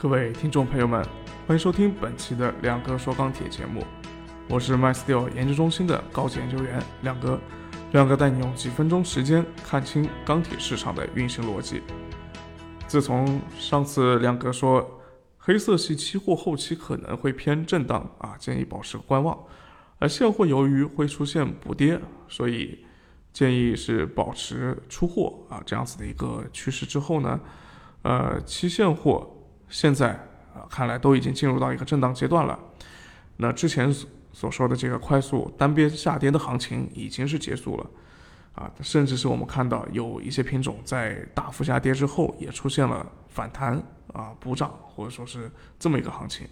各位听众朋友们，欢迎收听本期的亮哥说钢铁节目，我是 MySteel 研究中心的高级研究员亮哥。亮哥带你用几分钟时间看清钢铁市场的运行逻辑。自从上次亮哥说黑色系期货后期可能会偏震荡啊，建议保持观望。而现货由于会出现补跌，所以建议是保持出货啊这样子的一个趋势之后呢，呃，期现货。现在啊，看来都已经进入到一个震荡阶段了。那之前所所说的这个快速单边下跌的行情已经是结束了，啊，甚至是我们看到有一些品种在大幅下跌之后也出现了反弹啊补涨，或者说是这么一个行情。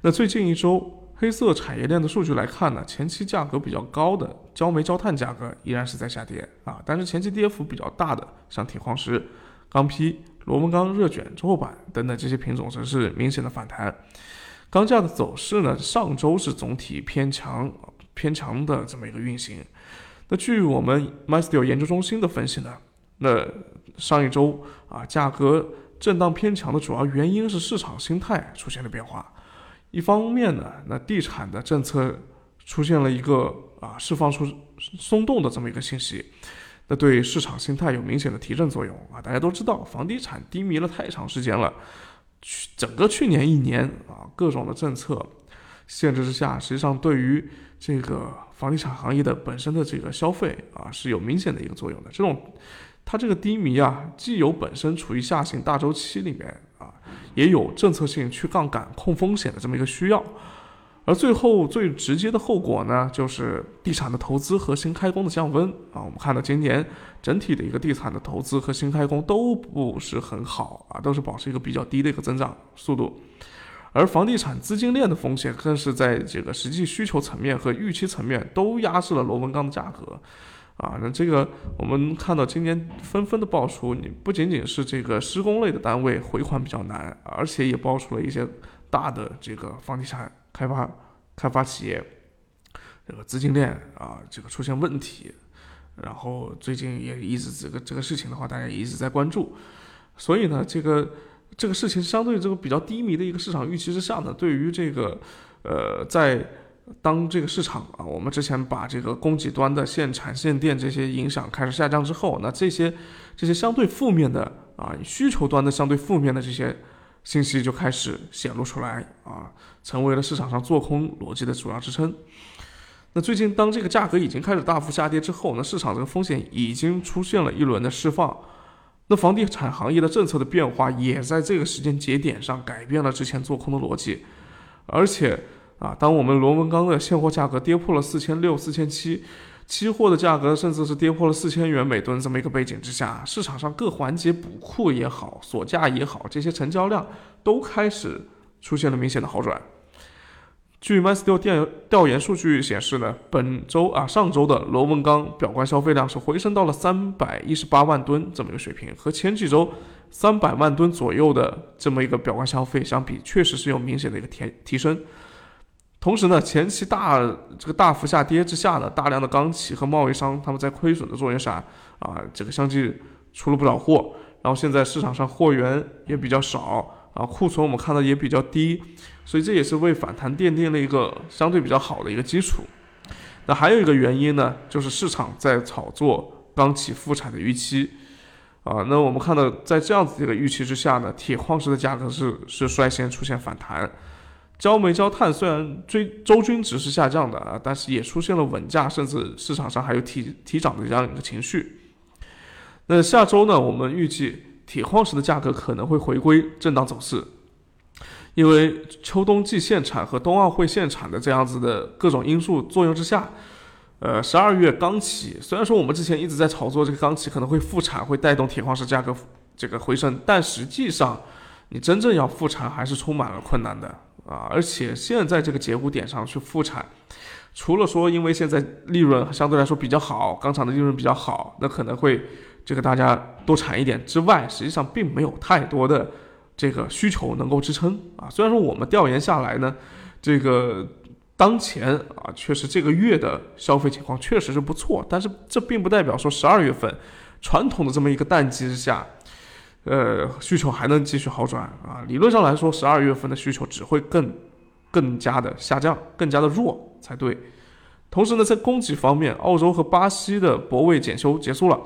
那最近一周黑色产业链的数据来看呢，前期价格比较高的焦煤焦炭价格依然是在下跌啊，但是前期跌幅比较大的像铁矿石、钢坯。螺纹钢、热卷、周厚板等等这些品种则是明显的反弹。钢价的走势呢，上周是总体偏强、偏强的这么一个运行。那据我们 MySteel 研究中心的分析呢，那上一周啊，价格震荡偏强的主要原因是市场心态出现了变化。一方面呢，那地产的政策出现了一个啊释放出松动的这么一个信息。那对市场心态有明显的提振作用啊！大家都知道，房地产低迷了太长时间了，去整个去年一年啊，各种的政策限制之下，实际上对于这个房地产行业的本身的这个消费啊，是有明显的一个作用的。这种它这个低迷啊，既有本身处于下行大周期里面啊，也有政策性去杠杆控风险的这么一个需要。而最后最直接的后果呢，就是地产的投资和新开工的降温啊。我们看到今年整体的一个地产的投资和新开工都不是很好啊，都是保持一个比较低的一个增长速度。而房地产资金链的风险更是在这个实际需求层面和预期层面都压制了螺纹钢的价格啊。那这个我们看到今年纷纷的爆出，你不仅仅是这个施工类的单位回款比较难，而且也爆出了一些大的这个房地产。开发开发企业这个资金链啊，这个出现问题，然后最近也一直这个这个事情的话，大家也一直在关注。所以呢，这个这个事情相对这个比较低迷的一个市场预期之下呢，对于这个呃，在当这个市场啊，我们之前把这个供给端的限产限电这些影响开始下降之后，那这些这些相对负面的啊，需求端的相对负面的这些。信息就开始显露出来啊，成为了市场上做空逻辑的主要支撑。那最近当这个价格已经开始大幅下跌之后，那市场这个风险已经出现了一轮的释放。那房地产行业的政策的变化也在这个时间节点上改变了之前做空的逻辑。而且啊，当我们螺纹钢的现货价格跌破了四千六、四千七。期货的价格甚至是跌破了四千元每吨这么一个背景之下，市场上各环节补库也好，锁价也好，这些成交量都开始出现了明显的好转。据 MySteel 调调研数据显示呢，本周啊上周的螺纹钢表观消费量是回升到了三百一十八万吨这么一个水平，和前几周三百万吨左右的这么一个表观消费相比，确实是有明显的一个提提升。同时呢，前期大这个大幅下跌之下呢，大量的钢企和贸易商他们在亏损的作用下啊，这个相继出了不少货，然后现在市场上货源也比较少啊，库存我们看到也比较低，所以这也是为反弹奠定了一个相对比较好的一个基础。那还有一个原因呢，就是市场在炒作钢企复产的预期啊，那我们看到在这样子一个预期之下呢，铁矿石的价格是是率先出现反弹。焦煤、焦炭虽然追周均值是下降的啊，但是也出现了稳价，甚至市场上还有提提涨的这样一个情绪。那下周呢，我们预计铁矿石的价格可能会回归震荡走势，因为秋冬季限产和冬奥会限产的这样子的各种因素作用之下，呃，十二月钢企虽然说我们之前一直在炒作这个钢企可能会复产，会带动铁矿石价格这个回升，但实际上你真正要复产还是充满了困难的。啊，而且现在这个节骨点上去复产，除了说因为现在利润相对来说比较好，钢厂的利润比较好，那可能会这个大家多产一点之外，实际上并没有太多的这个需求能够支撑啊。虽然说我们调研下来呢，这个当前啊确实这个月的消费情况确实是不错，但是这并不代表说十二月份传统的这么一个淡季之下。呃，需求还能继续好转啊。理论上来说，十二月份的需求只会更更加的下降，更加的弱才对。同时呢，在供给方面，澳洲和巴西的泊位检修结束了，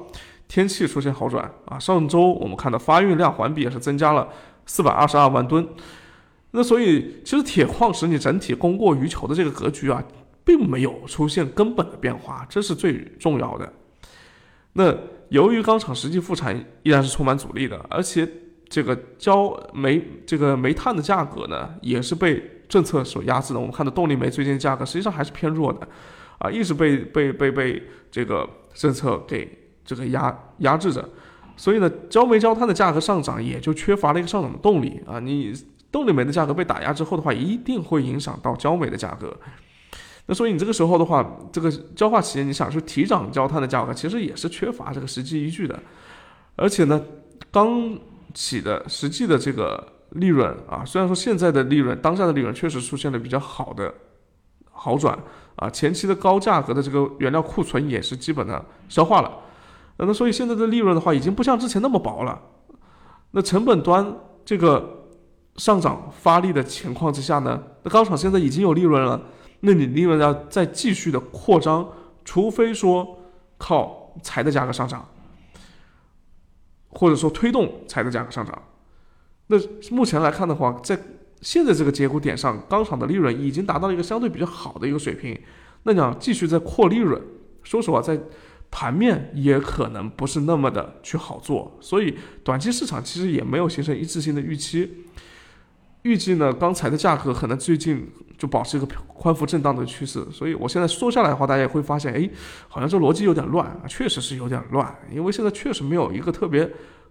天气出现好转啊。上周我们看到发运量环比也是增加了四百二十二万吨。那所以，其实铁矿石你整体供过于求的这个格局啊，并没有出现根本的变化，这是最重要的。那由于钢厂实际复产依然是充满阻力的，而且这个焦煤这个煤炭的价格呢，也是被政策所压制的。我们看到动力煤最近价格实际上还是偏弱的，啊，一直被被被被这个政策给这个压压制着，所以呢，焦煤焦炭的价格上涨也就缺乏了一个上涨的动力啊，你。动力煤的价格被打压之后的话，一定会影响到焦煤的价格。那所以你这个时候的话，这个焦化企业你想去提涨焦炭的价格，其实也是缺乏这个实际依据的。而且呢，钢企的实际的这个利润啊，虽然说现在的利润，当下的利润确实出现了比较好的好转啊，前期的高价格的这个原料库存也是基本的消化了。那所以现在的利润的话，已经不像之前那么薄了。那成本端这个。上涨发力的情况之下呢，那钢厂现在已经有利润了，那你利润要再继续的扩张，除非说靠柴的价格上涨，或者说推动柴的价格上涨。那目前来看的话，在现在这个节骨点上，钢厂的利润已经达到一个相对比较好的一个水平，那你要继续再扩利润，说实话，在盘面也可能不是那么的去好做，所以短期市场其实也没有形成一致性的预期。预计呢，钢材的价格可能最近就保持一个宽幅震荡的趋势，所以我现在说下来的话，大家也会发现，哎，好像这逻辑有点乱啊，确实是有点乱，因为现在确实没有一个特别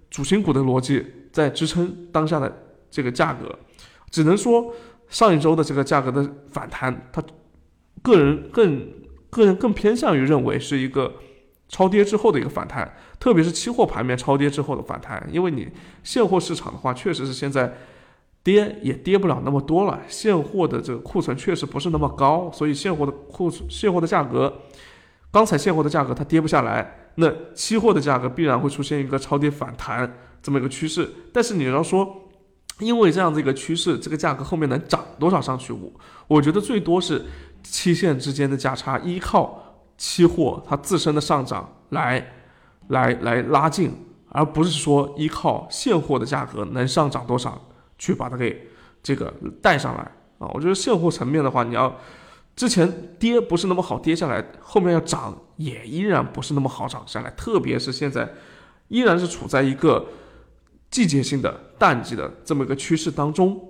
主心骨的逻辑在支撑当下的这个价格，只能说上一周的这个价格的反弹，它个人更个人更偏向于认为是一个超跌之后的一个反弹，特别是期货盘面超跌之后的反弹，因为你现货市场的话，确实是现在。跌也跌不了那么多了，现货的这个库存确实不是那么高，所以现货的库存、现货的价格，钢材现货的价格它跌不下来，那期货的价格必然会出现一个超跌反弹这么一个趋势。但是你要说，因为这样的一个趋势，这个价格后面能涨多少上去？我我觉得最多是期限之间的价差，依靠期货它自身的上涨来来来拉近，而不是说依靠现货的价格能上涨多少。去把它给这个带上来啊！我觉得现货层面的话，你要之前跌不是那么好跌下来，后面要涨也依然不是那么好涨下来。特别是现在依然是处在一个季节性的淡季的这么一个趋势当中，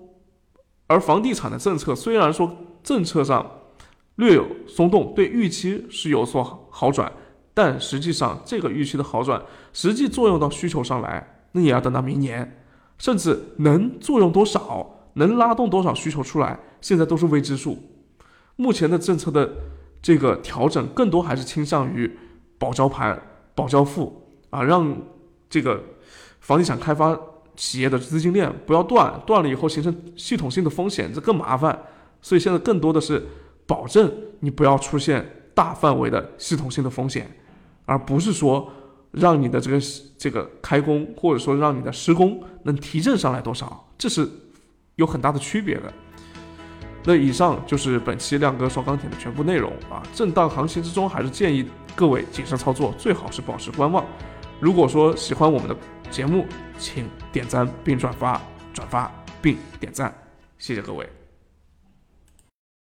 而房地产的政策虽然说政策上略有松动，对预期是有所好转，但实际上这个预期的好转实际作用到需求上来，那也要等到明年。甚至能作用多少，能拉动多少需求出来，现在都是未知数。目前的政策的这个调整，更多还是倾向于保交盘、保交付啊，让这个房地产开发企业的资金链不要断，断了以后形成系统性的风险，这更麻烦。所以现在更多的是保证你不要出现大范围的系统性的风险，而不是说。让你的这个这个开工，或者说让你的施工能提振上来多少，这是有很大的区别的。那以上就是本期亮哥说钢铁的全部内容啊！震荡行情之中，还是建议各位谨慎操作，最好是保持观望。如果说喜欢我们的节目，请点赞并转发，转发并点赞，谢谢各位。